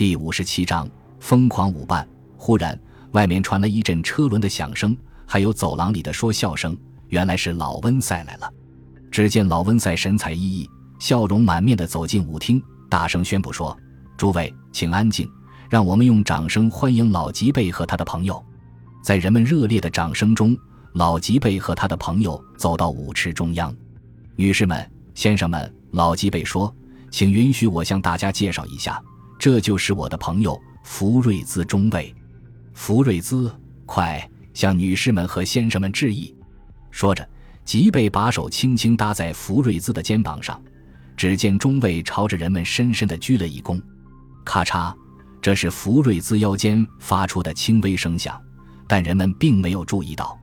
第五十七章疯狂舞伴。忽然，外面传来一阵车轮的响声，还有走廊里的说笑声。原来是老温赛来了。只见老温赛神采奕奕、笑容满面地走进舞厅，大声宣布说：“诸位，请安静，让我们用掌声欢迎老吉贝和他的朋友。”在人们热烈的掌声中，老吉贝和他的朋友走到舞池中央。女士们、先生们，老吉贝说：“请允许我向大家介绍一下。”这就是我的朋友福瑞兹中尉，福瑞兹，快向女士们和先生们致意。说着，吉贝把手轻轻搭在福瑞兹的肩膀上，只见中尉朝着人们深深的鞠了一躬。咔嚓，这是福瑞兹腰间发出的轻微声响，但人们并没有注意到。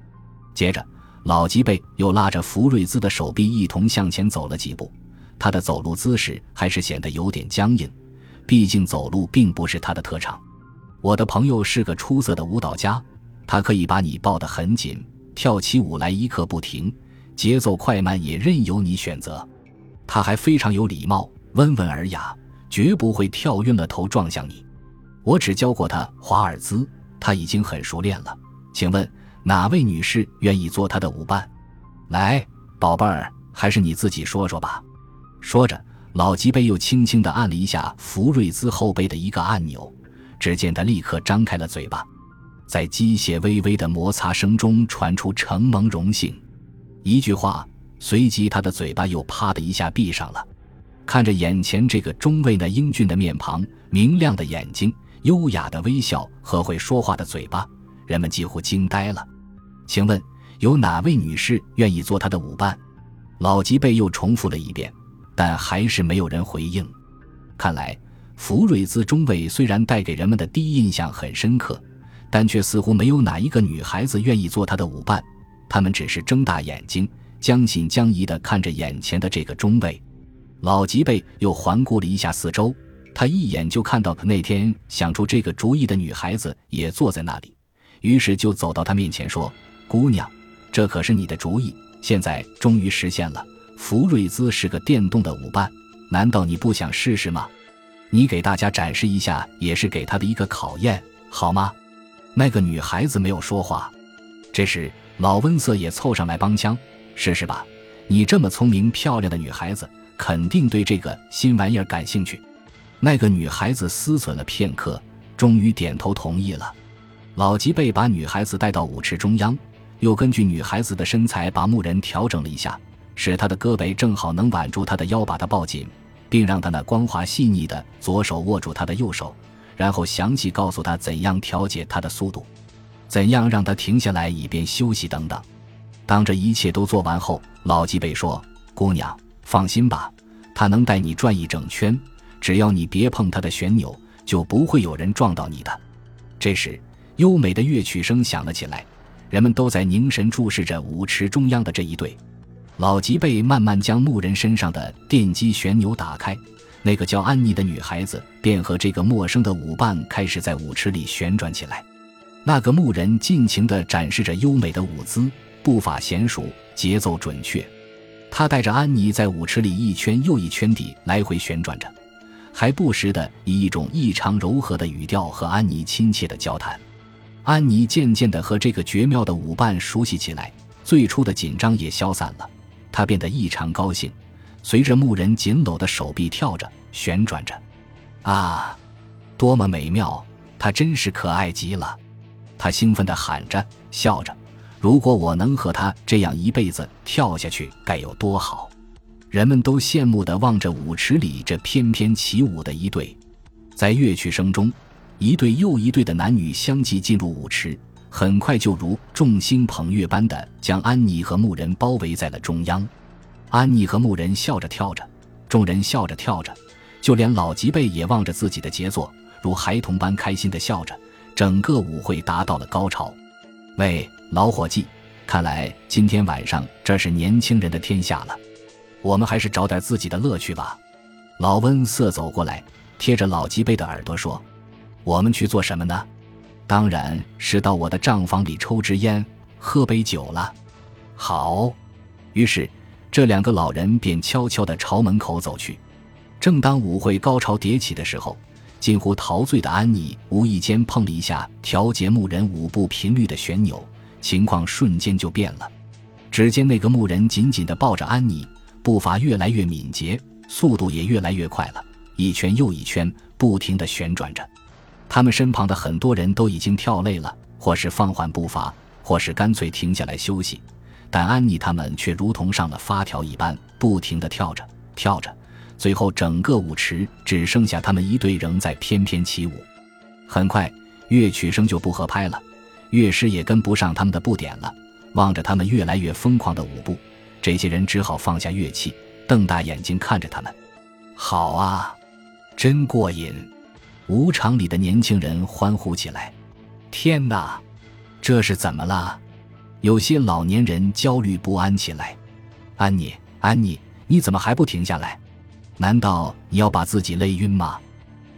接着，老吉贝又拉着福瑞兹的手臂一同向前走了几步，他的走路姿势还是显得有点僵硬。毕竟走路并不是他的特长。我的朋友是个出色的舞蹈家，他可以把你抱得很紧，跳起舞来一刻不停，节奏快慢也任由你选择。他还非常有礼貌，温文尔雅，绝不会跳晕了头撞向你。我只教过他华尔兹，他已经很熟练了。请问哪位女士愿意做他的舞伴？来，宝贝儿，还是你自己说说吧。说着。老吉贝又轻轻地按了一下福瑞兹后背的一个按钮，只见他立刻张开了嘴巴，在机械微微的摩擦声中传出承蒙荣幸一句话，随即他的嘴巴又啪的一下闭上了。看着眼前这个中尉那英俊的面庞、明亮的眼睛、优雅的微笑和会说话的嘴巴，人们几乎惊呆了。请问有哪位女士愿意做他的舞伴？老吉贝又重复了一遍。但还是没有人回应。看来福瑞兹中尉虽然带给人们的第一印象很深刻，但却似乎没有哪一个女孩子愿意做他的舞伴。他们只是睁大眼睛，将信将疑地看着眼前的这个中尉。老吉贝又环顾了一下四周，他一眼就看到那天想出这个主意的女孩子也坐在那里，于是就走到他面前说：“姑娘，这可是你的主意，现在终于实现了。”福瑞兹是个电动的舞伴，难道你不想试试吗？你给大家展示一下，也是给他的一个考验，好吗？那个女孩子没有说话。这时，老温瑟也凑上来帮腔：“试试吧，你这么聪明漂亮的女孩子，肯定对这个新玩意儿感兴趣。”那个女孩子思忖了片刻，终于点头同意了。老吉贝把女孩子带到舞池中央，又根据女孩子的身材把木人调整了一下。使他的胳膊正好能挽住他的腰，把他抱紧，并让他那光滑细腻的左手握住他的右手，然后详细告诉他怎样调节他的速度，怎样让他停下来以便休息等等。当这一切都做完后，老吉贝说：“姑娘，放心吧，他能带你转一整圈，只要你别碰他的旋钮，就不会有人撞到你的。”这时，优美的乐曲声响了起来，人们都在凝神注视着舞池中央的这一对。老吉贝慢慢将牧人身上的电击旋钮打开，那个叫安妮的女孩子便和这个陌生的舞伴开始在舞池里旋转起来。那个牧人尽情地展示着优美的舞姿，步伐娴熟，节奏准确。他带着安妮在舞池里一圈又一圈地来回旋转着，还不时地以一种异常柔和的语调和安妮亲切地交谈。安妮渐渐地和这个绝妙的舞伴熟悉起来，最初的紧张也消散了。他变得异常高兴，随着牧人紧搂的手臂跳着、旋转着。啊，多么美妙！他真是可爱极了。他兴奋地喊着、笑着：“如果我能和他这样一辈子跳下去，该有多好！”人们都羡慕地望着舞池里这翩翩起舞的一对。在乐曲声中，一对又一对的男女相继进入舞池。很快就如众星捧月般的将安妮和牧人包围在了中央。安妮和牧人笑着跳着，众人笑着跳着，就连老吉贝也望着自己的杰作，如孩童般开心的笑着。整个舞会达到了高潮。喂，老伙计，看来今天晚上这是年轻人的天下了。我们还是找点自己的乐趣吧。老温瑟走过来，贴着老吉贝的耳朵说：“我们去做什么呢？”当然是到我的账房里抽支烟、喝杯酒了。好，于是这两个老人便悄悄地朝门口走去。正当舞会高潮迭起的时候，近乎陶醉的安妮无意间碰了一下调节牧人舞步频率的旋钮，情况瞬间就变了。只见那个牧人紧紧地抱着安妮，步伐越来越敏捷，速度也越来越快了，一圈又一圈，不停地旋转着。他们身旁的很多人都已经跳累了，或是放缓步伐，或是干脆停下来休息。但安妮他们却如同上了发条一般，不停地跳着，跳着。最后，整个舞池只剩下他们一队仍在翩翩起舞。很快，乐曲声就不合拍了，乐师也跟不上他们的步点了。望着他们越来越疯狂的舞步，这些人只好放下乐器，瞪大眼睛看着他们。好啊，真过瘾！舞场里的年轻人欢呼起来。天哪，这是怎么了？有些老年人焦虑不安起来。安妮，安妮，你怎么还不停下来？难道你要把自己累晕吗？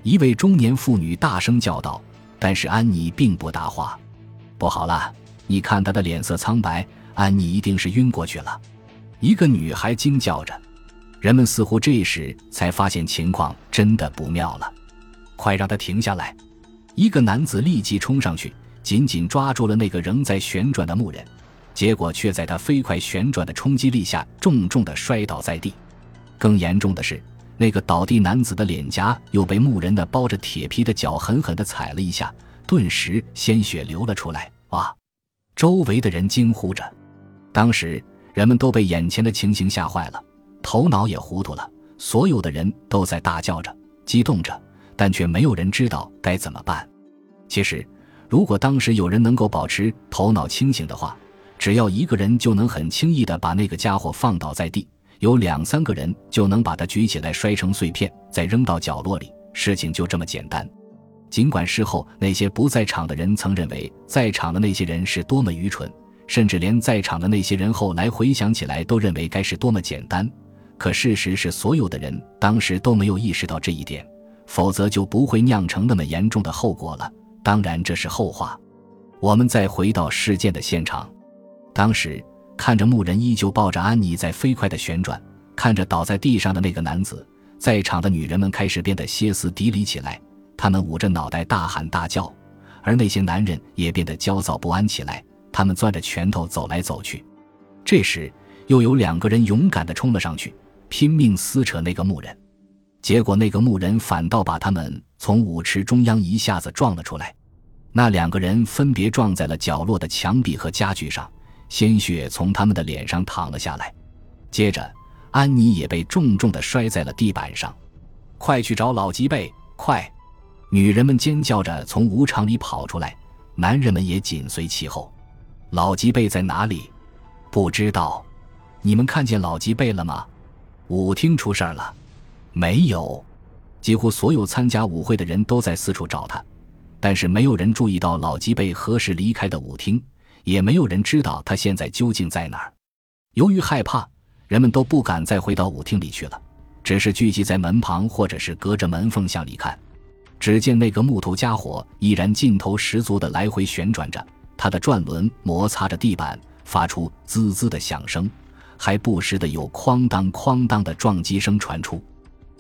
一位中年妇女大声叫道。但是安妮并不答话。不好了，你看她的脸色苍白，安妮一定是晕过去了。一个女孩惊叫着。人们似乎这时才发现情况真的不妙了。快让他停下来！一个男子立即冲上去，紧紧抓住了那个仍在旋转的木人，结果却在他飞快旋转的冲击力下重重的摔倒在地。更严重的是，那个倒地男子的脸颊又被木人的包着铁皮的脚狠狠的踩了一下，顿时鲜血流了出来。哇！周围的人惊呼着。当时人们都被眼前的情形吓坏了，头脑也糊涂了。所有的人都在大叫着、激动着，但却没有人知道该怎么办。其实，如果当时有人能够保持头脑清醒的话，只要一个人就能很轻易地把那个家伙放倒在地。有两三个人就能把它举起来摔成碎片，再扔到角落里。事情就这么简单。尽管事后那些不在场的人曾认为在场的那些人是多么愚蠢，甚至连在场的那些人后来回想起来都认为该是多么简单，可事实是所有的人当时都没有意识到这一点，否则就不会酿成那么严重的后果了。当然这是后话。我们再回到事件的现场，当时。看着牧人依旧抱着安妮在飞快的旋转，看着倒在地上的那个男子，在场的女人们开始变得歇斯底里起来，他们捂着脑袋大喊大叫，而那些男人也变得焦躁不安起来，他们攥着拳头走来走去。这时，又有两个人勇敢地冲了上去，拼命撕扯那个牧人，结果那个牧人反倒把他们从舞池中央一下子撞了出来，那两个人分别撞在了角落的墙壁和家具上。鲜血从他们的脸上淌了下来，接着安妮也被重重的摔在了地板上。快去找老吉贝！快！女人们尖叫着从舞场里跑出来，男人们也紧随其后。老吉贝在哪里？不知道。你们看见老吉贝了吗？舞厅出事了？没有。几乎所有参加舞会的人都在四处找他，但是没有人注意到老吉贝何时离开的舞厅。也没有人知道他现在究竟在哪儿。由于害怕，人们都不敢再回到舞厅里去了，只是聚集在门旁或者是隔着门缝向里看。只见那个木头家伙依然劲头十足地来回旋转着，他的转轮摩擦着地板，发出滋滋的响声，还不时地有哐当哐当的撞击声传出。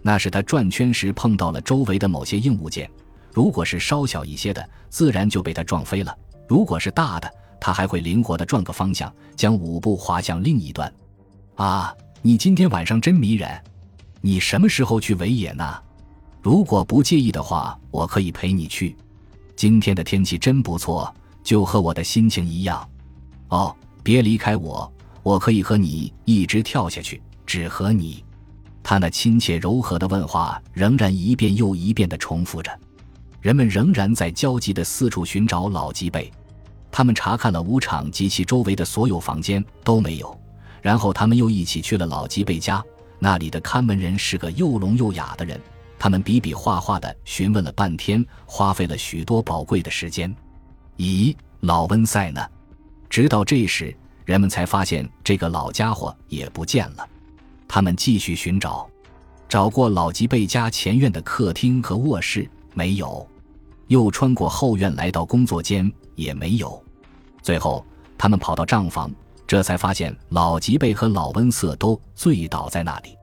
那是他转圈时碰到了周围的某些硬物件，如果是稍小一些的，自然就被他撞飞了；如果是大的，他还会灵活地转个方向，将舞步滑向另一端。啊，你今天晚上真迷人！你什么时候去维也纳？如果不介意的话，我可以陪你去。今天的天气真不错，就和我的心情一样。哦，别离开我，我可以和你一直跳下去，只和你。他那亲切柔和的问话仍然一遍又一遍地重复着。人们仍然在焦急地四处寻找老吉贝。他们查看了舞场及其周围的所有房间，都没有。然后他们又一起去了老吉贝家，那里的看门人是个又聋又哑的人。他们比比划划地询问了半天，花费了许多宝贵的时间。咦，老温塞呢？直到这时，人们才发现这个老家伙也不见了。他们继续寻找，找过老吉贝家前院的客厅和卧室，没有。又穿过后院来到工作间，也没有。最后，他们跑到账房，这才发现老吉贝和老温瑟都醉倒在那里。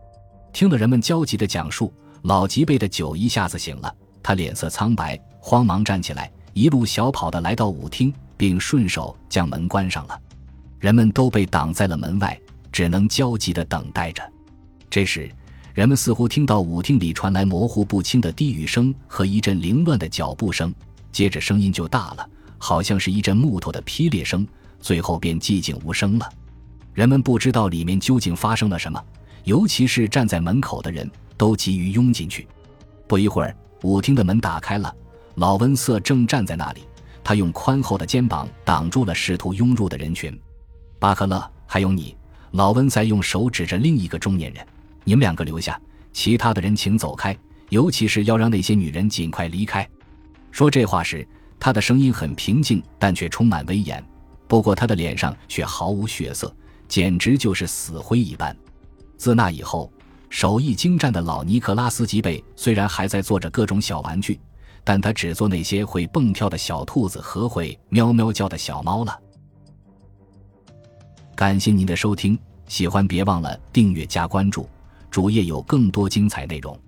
听了人们焦急的讲述，老吉贝的酒一下子醒了，他脸色苍白，慌忙站起来，一路小跑的来到舞厅，并顺手将门关上了。人们都被挡在了门外，只能焦急的等待着。这时，人们似乎听到舞厅里传来模糊不清的低语声和一阵凌乱的脚步声，接着声音就大了，好像是一阵木头的劈裂声，最后便寂静无声了。人们不知道里面究竟发生了什么，尤其是站在门口的人都急于拥进去。不一会儿，舞厅的门打开了，老温瑟正站在那里，他用宽厚的肩膀挡住了试图拥入的人群。巴克勒，还有你，老温塞用手指着另一个中年人：“你们两个留下，其他的人请走开，尤其是要让那些女人尽快离开。”说这话时，他的声音很平静，但却充满威严。不过他的脸上却毫无血色。简直就是死灰一般。自那以后，手艺精湛的老尼克拉斯吉贝虽然还在做着各种小玩具，但他只做那些会蹦跳的小兔子和会喵喵叫的小猫了。感谢您的收听，喜欢别忘了订阅加关注，主页有更多精彩内容。